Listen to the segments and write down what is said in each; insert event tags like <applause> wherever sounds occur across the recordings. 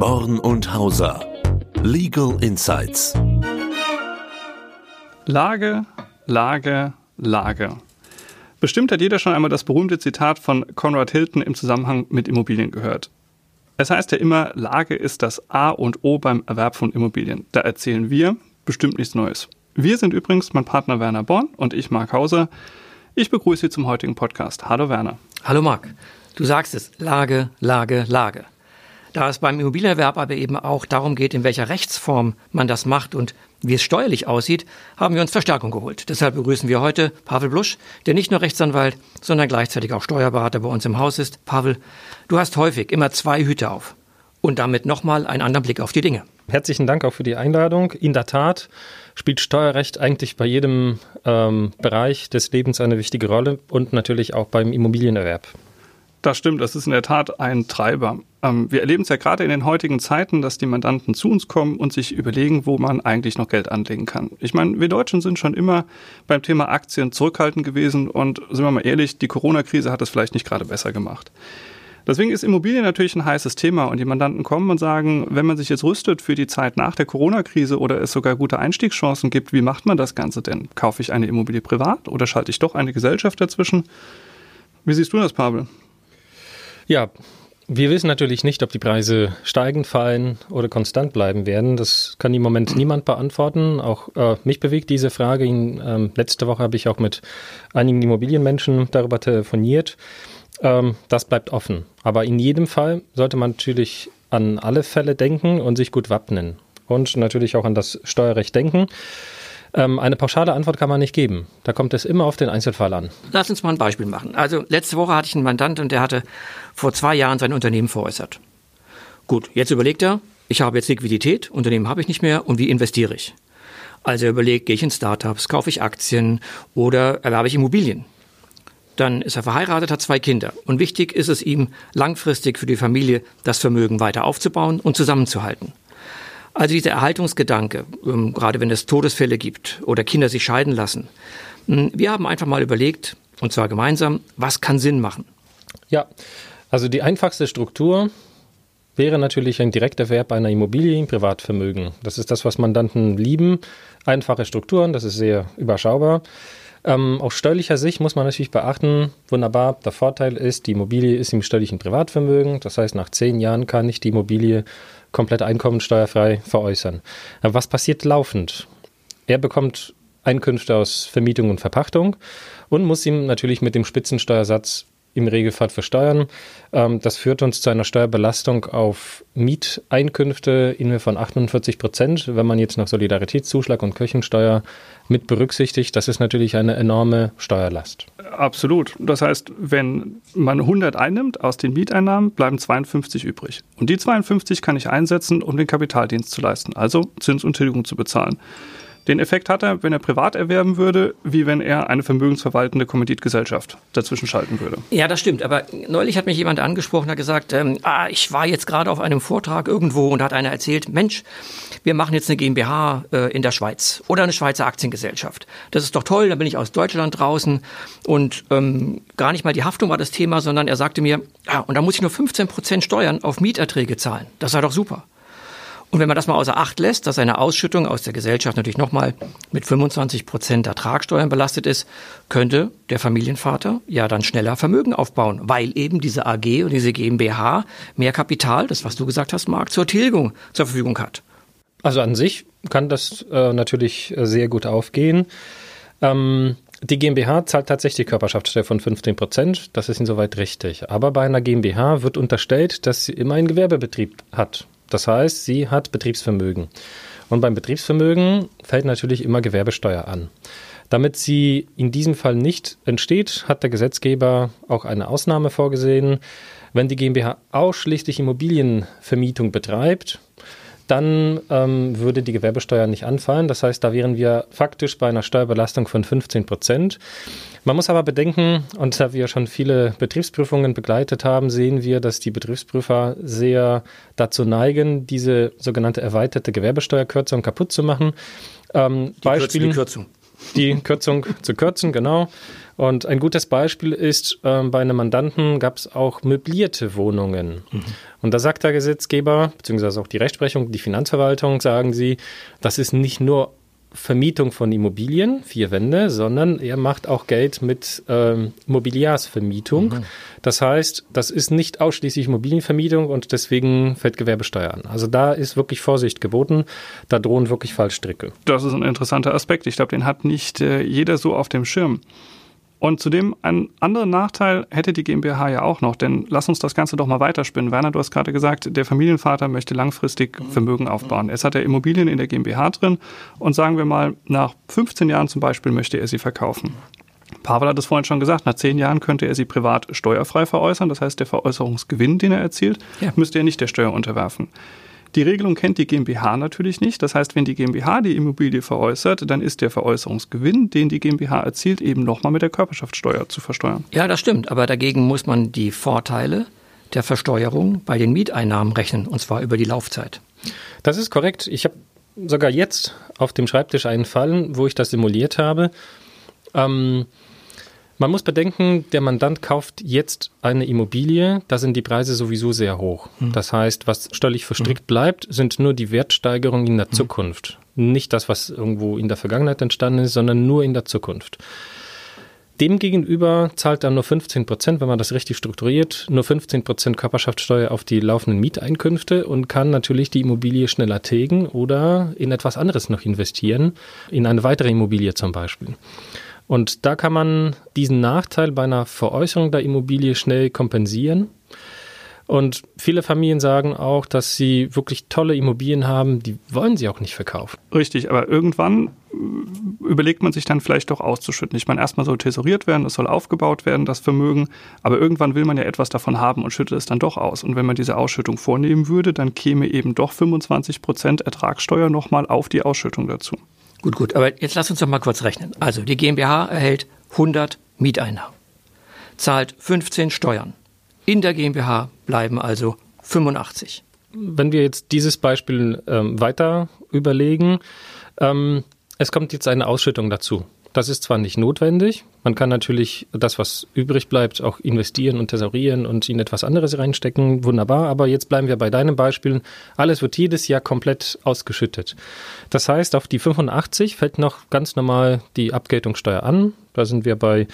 Born und Hauser. Legal Insights. Lage, Lage, Lage. Bestimmt hat jeder schon einmal das berühmte Zitat von Conrad Hilton im Zusammenhang mit Immobilien gehört. Es heißt ja immer, Lage ist das A und O beim Erwerb von Immobilien. Da erzählen wir bestimmt nichts Neues. Wir sind übrigens mein Partner Werner Born und ich, Marc Hauser. Ich begrüße Sie zum heutigen Podcast. Hallo Werner. Hallo Marc. Du sagst es, Lage, Lage, Lage. Da es beim Immobilienerwerb aber eben auch darum geht, in welcher Rechtsform man das macht und wie es steuerlich aussieht, haben wir uns Verstärkung geholt. Deshalb begrüßen wir heute Pavel Blusch, der nicht nur Rechtsanwalt, sondern gleichzeitig auch Steuerberater bei uns im Haus ist. Pavel, du hast häufig immer zwei Hüte auf und damit nochmal einen anderen Blick auf die Dinge. Herzlichen Dank auch für die Einladung. In der Tat spielt Steuerrecht eigentlich bei jedem ähm, Bereich des Lebens eine wichtige Rolle und natürlich auch beim Immobilienerwerb. Das stimmt, das ist in der Tat ein Treiber. Ähm, wir erleben es ja gerade in den heutigen Zeiten, dass die Mandanten zu uns kommen und sich überlegen, wo man eigentlich noch Geld anlegen kann. Ich meine, wir Deutschen sind schon immer beim Thema Aktien zurückhaltend gewesen und sind wir mal ehrlich, die Corona-Krise hat es vielleicht nicht gerade besser gemacht. Deswegen ist Immobilien natürlich ein heißes Thema und die Mandanten kommen und sagen, wenn man sich jetzt rüstet für die Zeit nach der Corona-Krise oder es sogar gute Einstiegschancen gibt, wie macht man das Ganze denn? Kaufe ich eine Immobilie privat oder schalte ich doch eine Gesellschaft dazwischen? Wie siehst du das, Pavel? Ja, wir wissen natürlich nicht, ob die Preise steigen, fallen oder konstant bleiben werden. Das kann im Moment niemand beantworten. Auch äh, mich bewegt diese Frage. Ähm, letzte Woche habe ich auch mit einigen Immobilienmenschen darüber telefoniert. Ähm, das bleibt offen. Aber in jedem Fall sollte man natürlich an alle Fälle denken und sich gut wappnen. Und natürlich auch an das Steuerrecht denken. Ähm, eine pauschale Antwort kann man nicht geben. Da kommt es immer auf den Einzelfall an. Lass uns mal ein Beispiel machen. Also letzte Woche hatte ich einen Mandant und der hatte vor zwei Jahren sein Unternehmen veräußert. Gut, jetzt überlegt er, ich habe jetzt Liquidität, Unternehmen habe ich nicht mehr und wie investiere ich? Also er überlegt, gehe ich in Startups, kaufe ich Aktien oder erwerbe ich Immobilien? Dann ist er verheiratet, hat zwei Kinder. Und wichtig ist es ihm, langfristig für die Familie das Vermögen weiter aufzubauen und zusammenzuhalten. Also dieser Erhaltungsgedanke, ähm, gerade wenn es Todesfälle gibt oder Kinder sich scheiden lassen. Hm, wir haben einfach mal überlegt, und zwar gemeinsam, was kann Sinn machen? Ja, also die einfachste Struktur wäre natürlich ein Direkterwerb einer Immobilie im Privatvermögen. Das ist das, was Mandanten lieben. Einfache Strukturen, das ist sehr überschaubar. Ähm, aus steuerlicher Sicht muss man natürlich beachten, wunderbar, der Vorteil ist, die Immobilie ist im steuerlichen Privatvermögen. Das heißt, nach zehn Jahren kann ich die Immobilie komplett einkommensteuerfrei veräußern. Aber was passiert laufend? Er bekommt Einkünfte aus Vermietung und Verpachtung und muss ihm natürlich mit dem Spitzensteuersatz im Regelfall versteuern. Ähm, das führt uns zu einer Steuerbelastung auf Mieteinkünfte in Höhe von 48 Prozent. Wenn man jetzt noch Solidaritätszuschlag und Kirchensteuer mit berücksichtigt, das ist natürlich eine enorme Steuerlast. Absolut. Das heißt, wenn man 100 einnimmt aus den Mieteinnahmen, bleiben 52 übrig. Und die 52 kann ich einsetzen, um den Kapitaldienst zu leisten, also Zins und Tilgung zu bezahlen. Den Effekt hat er, wenn er privat erwerben würde, wie wenn er eine vermögensverwaltende Kommanditgesellschaft dazwischen schalten würde. Ja, das stimmt. Aber neulich hat mich jemand angesprochen, hat gesagt, ähm, ah, ich war jetzt gerade auf einem Vortrag irgendwo und hat einer erzählt, Mensch, wir machen jetzt eine GmbH äh, in der Schweiz oder eine Schweizer Aktiengesellschaft. Das ist doch toll, da bin ich aus Deutschland draußen und ähm, gar nicht mal die Haftung war das Thema, sondern er sagte mir, ja, und da muss ich nur 15 Prozent Steuern auf Mieterträge zahlen. Das sei doch super. Und wenn man das mal außer Acht lässt, dass eine Ausschüttung aus der Gesellschaft natürlich nochmal mit 25 Prozent Ertragssteuern belastet ist, könnte der Familienvater ja dann schneller Vermögen aufbauen, weil eben diese AG und diese GmbH mehr Kapital, das was du gesagt hast, Marc, zur Tilgung zur Verfügung hat. Also an sich kann das äh, natürlich sehr gut aufgehen. Ähm, die GmbH zahlt tatsächlich Körperschaftssteuer von 15 Prozent. Das ist insoweit richtig. Aber bei einer GmbH wird unterstellt, dass sie immer einen Gewerbebetrieb hat. Das heißt, sie hat Betriebsvermögen. Und beim Betriebsvermögen fällt natürlich immer Gewerbesteuer an. Damit sie in diesem Fall nicht entsteht, hat der Gesetzgeber auch eine Ausnahme vorgesehen. Wenn die GmbH ausschließlich Immobilienvermietung betreibt, dann ähm, würde die Gewerbesteuer nicht anfallen. Das heißt, da wären wir faktisch bei einer Steuerbelastung von 15 Prozent. Man muss aber bedenken, und da wir schon viele Betriebsprüfungen begleitet haben, sehen wir, dass die Betriebsprüfer sehr dazu neigen, diese sogenannte erweiterte Gewerbesteuerkürzung kaputt zu machen. Ähm, die Beispiel, Kürzung. Die Kürzung zu kürzen, genau. Und ein gutes Beispiel ist, äh, bei einem Mandanten gab es auch möblierte Wohnungen. Mhm. Und da sagt der Gesetzgeber, beziehungsweise auch die Rechtsprechung, die Finanzverwaltung, sagen sie, das ist nicht nur Vermietung von Immobilien, vier Wände, sondern er macht auch Geld mit ähm, Mobiliarsvermietung. Mhm. Das heißt, das ist nicht ausschließlich Immobilienvermietung und deswegen fällt Gewerbesteuer an. Also da ist wirklich Vorsicht geboten. Da drohen wirklich Fallstricke. Das ist ein interessanter Aspekt. Ich glaube, den hat nicht äh, jeder so auf dem Schirm. Und zudem einen anderen Nachteil hätte die GmbH ja auch noch, denn lass uns das Ganze doch mal weiterspinnen. Werner, du hast gerade gesagt, der Familienvater möchte langfristig Vermögen aufbauen. Jetzt hat er Immobilien in der GmbH drin und sagen wir mal, nach 15 Jahren zum Beispiel möchte er sie verkaufen. Pavel hat es vorhin schon gesagt, nach zehn Jahren könnte er sie privat steuerfrei veräußern. Das heißt, der Veräußerungsgewinn, den er erzielt, ja. müsste er nicht der Steuer unterwerfen. Die Regelung kennt die GmbH natürlich nicht. Das heißt, wenn die GmbH die Immobilie veräußert, dann ist der Veräußerungsgewinn, den die GmbH erzielt, eben nochmal mit der Körperschaftssteuer zu versteuern. Ja, das stimmt. Aber dagegen muss man die Vorteile der Versteuerung bei den Mieteinnahmen rechnen, und zwar über die Laufzeit. Das ist korrekt. Ich habe sogar jetzt auf dem Schreibtisch einen Fall, wo ich das simuliert habe. Ähm, man muss bedenken, der Mandant kauft jetzt eine Immobilie, da sind die Preise sowieso sehr hoch. Mhm. Das heißt, was steuerlich verstrickt mhm. bleibt, sind nur die Wertsteigerungen in der mhm. Zukunft. Nicht das, was irgendwo in der Vergangenheit entstanden ist, sondern nur in der Zukunft. Demgegenüber zahlt er nur 15 Prozent, wenn man das richtig strukturiert, nur 15 Prozent Körperschaftssteuer auf die laufenden Mieteinkünfte und kann natürlich die Immobilie schneller tilgen oder in etwas anderes noch investieren, in eine weitere Immobilie zum Beispiel. Und da kann man diesen Nachteil bei einer Veräußerung der Immobilie schnell kompensieren. Und viele Familien sagen auch, dass sie wirklich tolle Immobilien haben, die wollen sie auch nicht verkaufen. Richtig, aber irgendwann überlegt man sich dann vielleicht doch auszuschütten. Ich meine, erstmal soll tesoriert werden, es soll aufgebaut werden, das Vermögen, aber irgendwann will man ja etwas davon haben und schüttet es dann doch aus. Und wenn man diese Ausschüttung vornehmen würde, dann käme eben doch 25 Prozent Ertragssteuer nochmal auf die Ausschüttung dazu. Gut, gut, aber jetzt lass uns doch mal kurz rechnen. Also die GmbH erhält 100 Mieteinnahmen, zahlt 15 Steuern. In der GmbH bleiben also 85. Wenn wir jetzt dieses Beispiel ähm, weiter überlegen, ähm, es kommt jetzt eine Ausschüttung dazu. Das ist zwar nicht notwendig, man kann natürlich das, was übrig bleibt, auch investieren und thesaurieren und in etwas anderes reinstecken, wunderbar, aber jetzt bleiben wir bei deinem Beispiel. Alles wird jedes Jahr komplett ausgeschüttet. Das heißt, auf die 85 fällt noch ganz normal die Abgeltungssteuer an. Da sind wir bei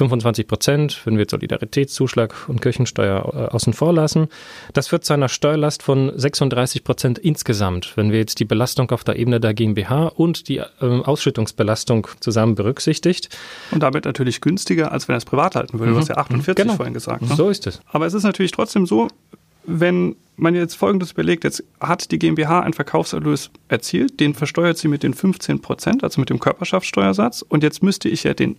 25 Prozent, wenn wir Solidaritätszuschlag und Kirchensteuer äh, außen vor lassen. Das führt zu einer Steuerlast von 36 Prozent insgesamt, wenn wir jetzt die Belastung auf der Ebene der GmbH und die äh, Ausschüttungsbelastung zusammen berücksichtigt. Und damit natürlich günstiger, als wenn er es privat halten würde. Mhm. Du hast ja 48 genau. vorhin gesagt. Ne? So ist es. Aber es ist natürlich trotzdem so, wenn man jetzt Folgendes überlegt, jetzt hat die GmbH einen Verkaufserlös erzielt, den versteuert sie mit den 15 Prozent, also mit dem Körperschaftssteuersatz. Und jetzt müsste ich ja den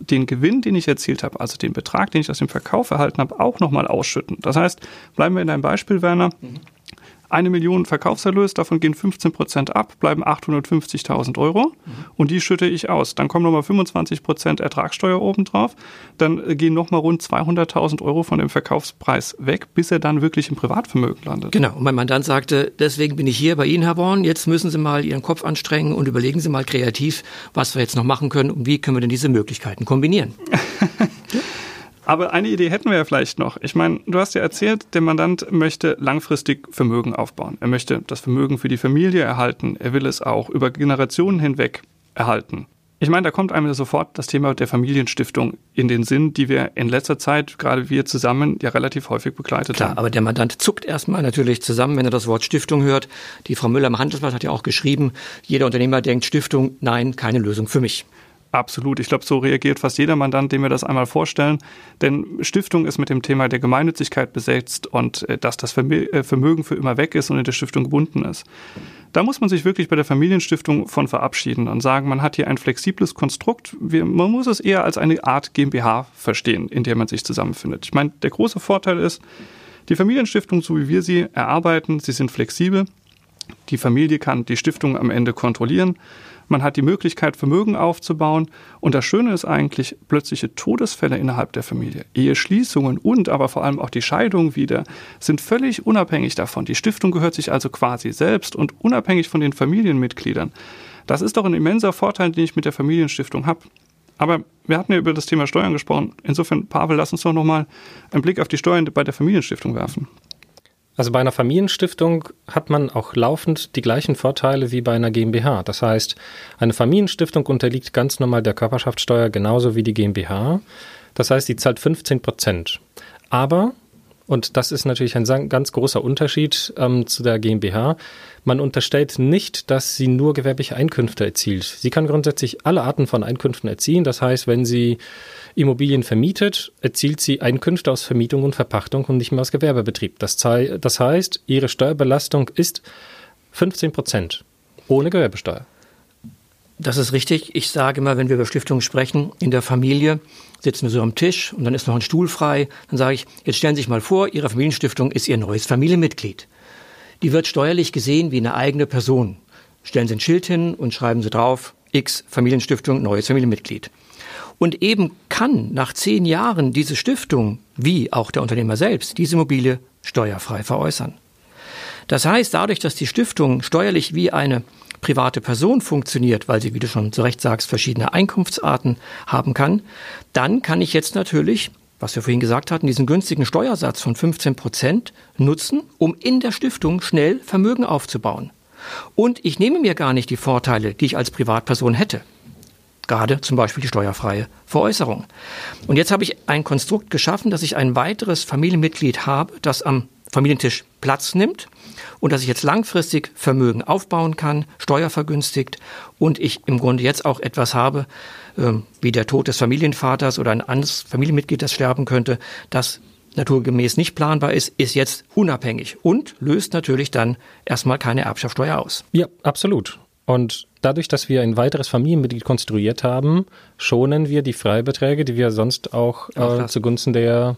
den Gewinn, den ich erzielt habe, also den Betrag, den ich aus dem Verkauf erhalten habe, auch nochmal ausschütten. Das heißt, bleiben wir in deinem Beispiel, Werner. Mhm eine Million Verkaufserlös, davon gehen 15 Prozent ab, bleiben 850.000 Euro mhm. und die schütte ich aus. Dann kommen nochmal 25 Prozent Ertragssteuer obendrauf, dann gehen nochmal rund 200.000 Euro von dem Verkaufspreis weg, bis er dann wirklich im Privatvermögen landet. Genau, und mein Mandant sagte, deswegen bin ich hier bei Ihnen, Herr Born, jetzt müssen Sie mal Ihren Kopf anstrengen und überlegen Sie mal kreativ, was wir jetzt noch machen können und wie können wir denn diese Möglichkeiten kombinieren. <laughs> Aber eine Idee hätten wir ja vielleicht noch. Ich meine, du hast ja erzählt, der Mandant möchte langfristig Vermögen aufbauen. Er möchte das Vermögen für die Familie erhalten. Er will es auch über Generationen hinweg erhalten. Ich meine, da kommt einem sofort das Thema der Familienstiftung in den Sinn, die wir in letzter Zeit, gerade wir zusammen, ja relativ häufig begleitet Klar, haben. aber der Mandant zuckt erstmal natürlich zusammen, wenn er das Wort Stiftung hört. Die Frau Müller im Handelsblatt hat ja auch geschrieben, jeder Unternehmer denkt Stiftung, nein, keine Lösung für mich. Absolut. Ich glaube, so reagiert fast jeder Mandant, dem wir das einmal vorstellen. Denn Stiftung ist mit dem Thema der Gemeinnützigkeit besetzt und äh, dass das äh, Vermögen für immer weg ist und in der Stiftung gebunden ist. Da muss man sich wirklich bei der Familienstiftung von verabschieden und sagen, man hat hier ein flexibles Konstrukt. man muss es eher als eine Art GmbH verstehen, in der man sich zusammenfindet. Ich meine, der große Vorteil ist, die Familienstiftung, so wie wir sie erarbeiten, sie sind flexibel. Die Familie kann die Stiftung am Ende kontrollieren. Man hat die Möglichkeit, Vermögen aufzubauen. Und das Schöne ist eigentlich plötzliche Todesfälle innerhalb der Familie. Eheschließungen und aber vor allem auch die Scheidung wieder sind völlig unabhängig davon. Die Stiftung gehört sich also quasi selbst und unabhängig von den Familienmitgliedern. Das ist doch ein immenser Vorteil, den ich mit der Familienstiftung habe. Aber wir hatten ja über das Thema Steuern gesprochen. Insofern, Pavel, lass uns doch nochmal einen Blick auf die Steuern bei der Familienstiftung werfen. Also bei einer Familienstiftung hat man auch laufend die gleichen Vorteile wie bei einer GmbH. Das heißt, eine Familienstiftung unterliegt ganz normal der Körperschaftssteuer genauso wie die GmbH. Das heißt, die zahlt 15 Prozent. Aber, und das ist natürlich ein ganz großer Unterschied ähm, zu der GmbH, man unterstellt nicht, dass sie nur gewerbliche Einkünfte erzielt. Sie kann grundsätzlich alle Arten von Einkünften erzielen. Das heißt, wenn sie Immobilien vermietet, erzielt sie Einkünfte aus Vermietung und Verpachtung und nicht mehr aus Gewerbebetrieb. Das, das heißt, ihre Steuerbelastung ist 15 Prozent ohne Gewerbesteuer. Das ist richtig. Ich sage immer, wenn wir über Stiftungen sprechen, in der Familie sitzen wir so am Tisch und dann ist noch ein Stuhl frei. Dann sage ich, jetzt stellen Sie sich mal vor, Ihre Familienstiftung ist Ihr neues Familienmitglied. Die wird steuerlich gesehen wie eine eigene Person. Stellen Sie ein Schild hin und schreiben Sie drauf, X Familienstiftung, neues Familienmitglied. Und eben kann nach zehn Jahren diese Stiftung, wie auch der Unternehmer selbst, diese Immobilie steuerfrei veräußern. Das heißt, dadurch, dass die Stiftung steuerlich wie eine private Person funktioniert, weil sie, wie du schon zu Recht sagst, verschiedene Einkunftsarten haben kann, dann kann ich jetzt natürlich was wir vorhin gesagt hatten, diesen günstigen Steuersatz von 15 Prozent nutzen, um in der Stiftung schnell Vermögen aufzubauen. Und ich nehme mir gar nicht die Vorteile, die ich als Privatperson hätte. Gerade zum Beispiel die steuerfreie Veräußerung. Und jetzt habe ich ein Konstrukt geschaffen, dass ich ein weiteres Familienmitglied habe, das am Familientisch Platz nimmt und dass ich jetzt langfristig Vermögen aufbauen kann, steuervergünstigt und ich im Grunde jetzt auch etwas habe, ähm, wie der Tod des Familienvaters oder ein anderes Familienmitglied, das sterben könnte, das naturgemäß nicht planbar ist, ist jetzt unabhängig und löst natürlich dann erstmal keine Erbschaftssteuer aus. Ja, absolut. Und dadurch, dass wir ein weiteres Familienmitglied konstruiert haben, schonen wir die Freibeträge, die wir sonst auch äh, zugunsten der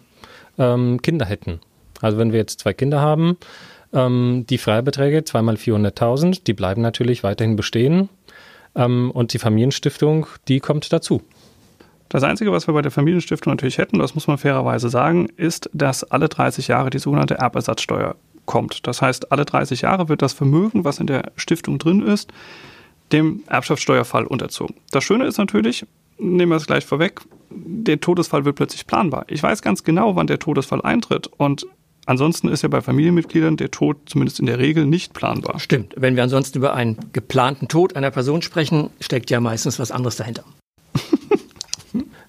ähm, Kinder hätten. Also wenn wir jetzt zwei Kinder haben, ähm, die Freibeträge, zweimal 400.000, die bleiben natürlich weiterhin bestehen. Ähm, und die Familienstiftung, die kommt dazu. Das Einzige, was wir bei der Familienstiftung natürlich hätten, das muss man fairerweise sagen, ist, dass alle 30 Jahre die sogenannte Erbersatzsteuer kommt. Das heißt, alle 30 Jahre wird das Vermögen, was in der Stiftung drin ist, dem Erbschaftssteuerfall unterzogen. Das Schöne ist natürlich, nehmen wir es gleich vorweg, der Todesfall wird plötzlich planbar. Ich weiß ganz genau, wann der Todesfall eintritt und Ansonsten ist ja bei Familienmitgliedern der Tod zumindest in der Regel nicht planbar. Stimmt. Wenn wir ansonsten über einen geplanten Tod einer Person sprechen, steckt ja meistens was anderes dahinter.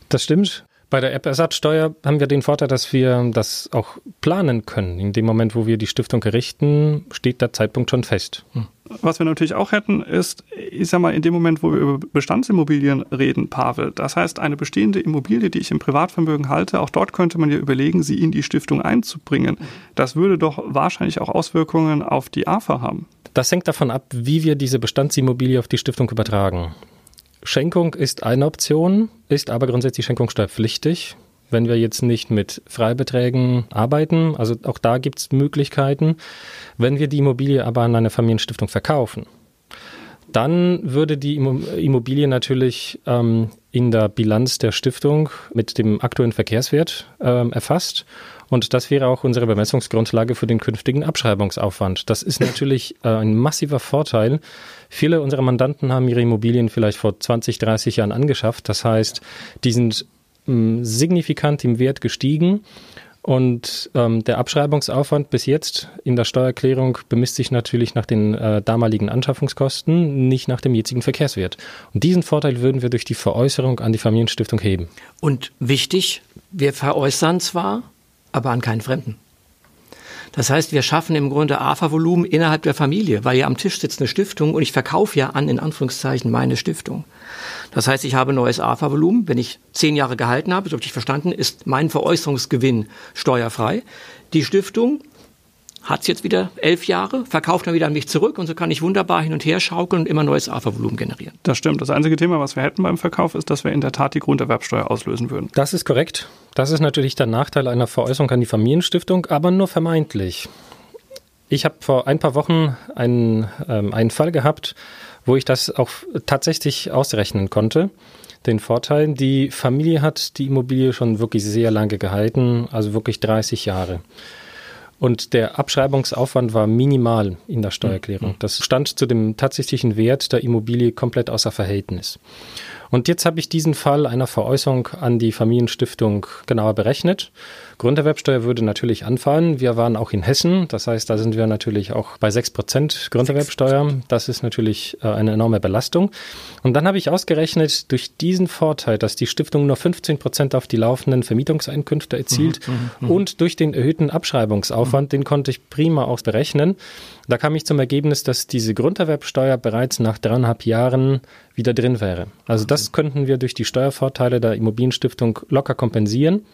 das stimmt. Bei der App-Ersatzsteuer haben wir den Vorteil, dass wir das auch planen können. In dem Moment, wo wir die Stiftung errichten, steht der Zeitpunkt schon fest. Hm. Was wir natürlich auch hätten, ist, ich sag mal, in dem Moment, wo wir über Bestandsimmobilien reden, Pavel, das heißt, eine bestehende Immobilie, die ich im Privatvermögen halte, auch dort könnte man ja überlegen, sie in die Stiftung einzubringen. Das würde doch wahrscheinlich auch Auswirkungen auf die AFA haben. Das hängt davon ab, wie wir diese Bestandsimmobilie auf die Stiftung übertragen. Schenkung ist eine Option, ist aber grundsätzlich schenkungssteuerpflichtig. Wenn wir jetzt nicht mit Freibeträgen arbeiten, also auch da gibt es Möglichkeiten. Wenn wir die Immobilie aber an eine Familienstiftung verkaufen, dann würde die Immobilie natürlich ähm, in der Bilanz der Stiftung mit dem aktuellen Verkehrswert ähm, erfasst. Und das wäre auch unsere Bemessungsgrundlage für den künftigen Abschreibungsaufwand. Das ist natürlich äh, ein massiver Vorteil. Viele unserer Mandanten haben ihre Immobilien vielleicht vor 20, 30 Jahren angeschafft. Das heißt, die sind mh, signifikant im Wert gestiegen und ähm, der Abschreibungsaufwand bis jetzt in der Steuererklärung bemisst sich natürlich nach den äh, damaligen Anschaffungskosten, nicht nach dem jetzigen Verkehrswert. Und diesen Vorteil würden wir durch die Veräußerung an die Familienstiftung heben. Und wichtig, wir veräußern zwar, aber an keinen Fremden. Das heißt, wir schaffen im Grunde AFA-Volumen innerhalb der Familie, weil ja am Tisch sitzt eine Stiftung und ich verkaufe ja an, in Anführungszeichen, meine Stiftung. Das heißt, ich habe neues AFA-Volumen. Wenn ich zehn Jahre gehalten habe, so habe ich verstanden, ist mein Veräußerungsgewinn steuerfrei. Die Stiftung hat es jetzt wieder elf Jahre, verkauft dann wieder an mich zurück und so kann ich wunderbar hin und her schaukeln und immer neues AFA-Volumen generieren. Das stimmt. Das einzige Thema, was wir hätten beim Verkauf, ist, dass wir in der Tat die Grunderwerbsteuer auslösen würden. Das ist korrekt. Das ist natürlich der Nachteil einer Veräußerung an die Familienstiftung, aber nur vermeintlich. Ich habe vor ein paar Wochen einen, ähm, einen Fall gehabt, wo ich das auch tatsächlich ausrechnen konnte. Den Vorteil, die Familie hat die Immobilie schon wirklich sehr lange gehalten, also wirklich 30 Jahre. Und der Abschreibungsaufwand war minimal in der Steuererklärung. Mhm. Das stand zu dem tatsächlichen Wert der Immobilie komplett außer Verhältnis. Und jetzt habe ich diesen Fall einer Veräußerung an die Familienstiftung genauer berechnet. Grunderwerbsteuer würde natürlich anfallen. Wir waren auch in Hessen, das heißt, da sind wir natürlich auch bei 6% Grunderwerbsteuer. Das ist natürlich äh, eine enorme Belastung. Und dann habe ich ausgerechnet, durch diesen Vorteil, dass die Stiftung nur 15% auf die laufenden Vermietungseinkünfte erzielt mhm, mhm, mhm, und durch den erhöhten Abschreibungsaufwand, mhm. den konnte ich prima auch berechnen. Da kam ich zum Ergebnis, dass diese Grunderwerbsteuer bereits nach dreieinhalb Jahren wieder drin wäre. Also das könnten wir durch die Steuervorteile der Immobilienstiftung locker kompensieren.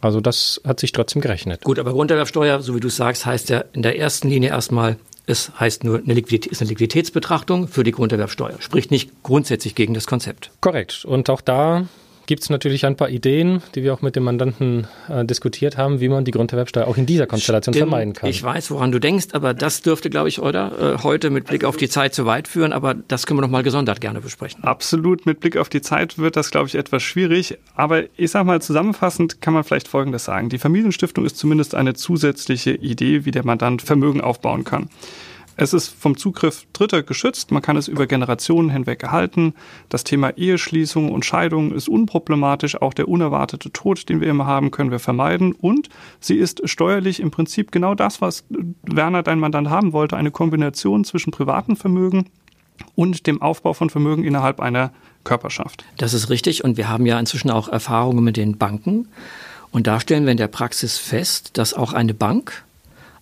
Also das hat sich trotzdem gerechnet. Gut, aber Grunderwerbsteuer, so wie du sagst, heißt ja in der ersten Linie erstmal, es heißt nur, eine Liquidität, ist eine Liquiditätsbetrachtung für die Grunderwerbsteuer. Spricht nicht grundsätzlich gegen das Konzept. Korrekt. Und auch da gibt es natürlich ein paar Ideen, die wir auch mit dem Mandanten äh, diskutiert haben, wie man die Grunderwerbsteuer auch in dieser Konstellation Stimmt, vermeiden kann. Ich weiß, woran du denkst, aber das dürfte, glaube ich, oder äh, heute mit Blick auf die Zeit zu weit führen, aber das können wir noch mal gesondert gerne besprechen. Absolut, mit Blick auf die Zeit wird das, glaube ich, etwas schwierig, aber ich sage mal zusammenfassend kann man vielleicht Folgendes sagen. Die Familienstiftung ist zumindest eine zusätzliche Idee, wie der Mandant Vermögen aufbauen kann. Es ist vom Zugriff Dritter geschützt, man kann es über Generationen hinweg erhalten. Das Thema Eheschließung und Scheidung ist unproblematisch, auch der unerwartete Tod, den wir immer haben, können wir vermeiden. Und sie ist steuerlich im Prinzip genau das, was Werner, dein Mandant, haben wollte, eine Kombination zwischen privatem Vermögen und dem Aufbau von Vermögen innerhalb einer Körperschaft. Das ist richtig und wir haben ja inzwischen auch Erfahrungen mit den Banken. Und da stellen wir in der Praxis fest, dass auch eine Bank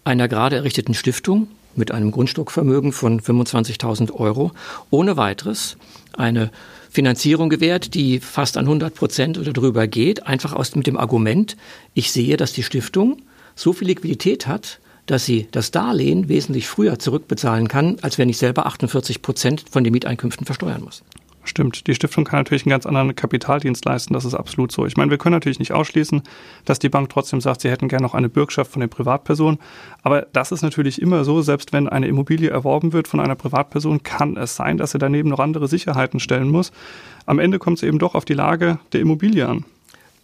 einer gerade errichteten Stiftung mit einem Grundstückvermögen von 25.000 Euro ohne weiteres eine Finanzierung gewährt, die fast an 100 Prozent oder drüber geht, einfach aus mit dem Argument, ich sehe, dass die Stiftung so viel Liquidität hat, dass sie das Darlehen wesentlich früher zurückbezahlen kann, als wenn ich selber 48 Prozent von den Mieteinkünften versteuern muss. Stimmt, die Stiftung kann natürlich einen ganz anderen Kapitaldienst leisten, das ist absolut so. Ich meine, wir können natürlich nicht ausschließen, dass die Bank trotzdem sagt, sie hätten gerne noch eine Bürgschaft von den Privatpersonen. Aber das ist natürlich immer so, selbst wenn eine Immobilie erworben wird von einer Privatperson, kann es sein, dass sie daneben noch andere Sicherheiten stellen muss. Am Ende kommt es eben doch auf die Lage der Immobilie an.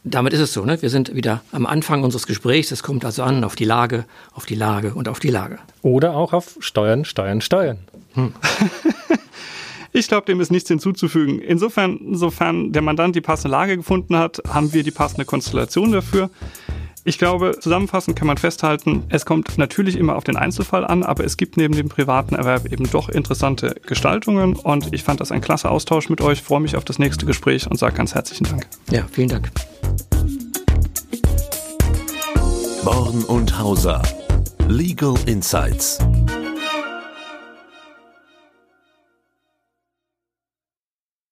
Damit ist es so, ne? Wir sind wieder am Anfang unseres Gesprächs. Es kommt also an auf die Lage, auf die Lage und auf die Lage. Oder auch auf Steuern, Steuern, Steuern. Hm. <laughs> Ich glaube, dem ist nichts hinzuzufügen. Insofern, sofern der Mandant die passende Lage gefunden hat, haben wir die passende Konstellation dafür. Ich glaube, zusammenfassend kann man festhalten, es kommt natürlich immer auf den Einzelfall an, aber es gibt neben dem privaten Erwerb eben doch interessante Gestaltungen und ich fand das ein klasse Austausch mit euch, freue mich auf das nächste Gespräch und sage ganz herzlichen Dank. Ja, vielen Dank. Born und Hauser. Legal Insights.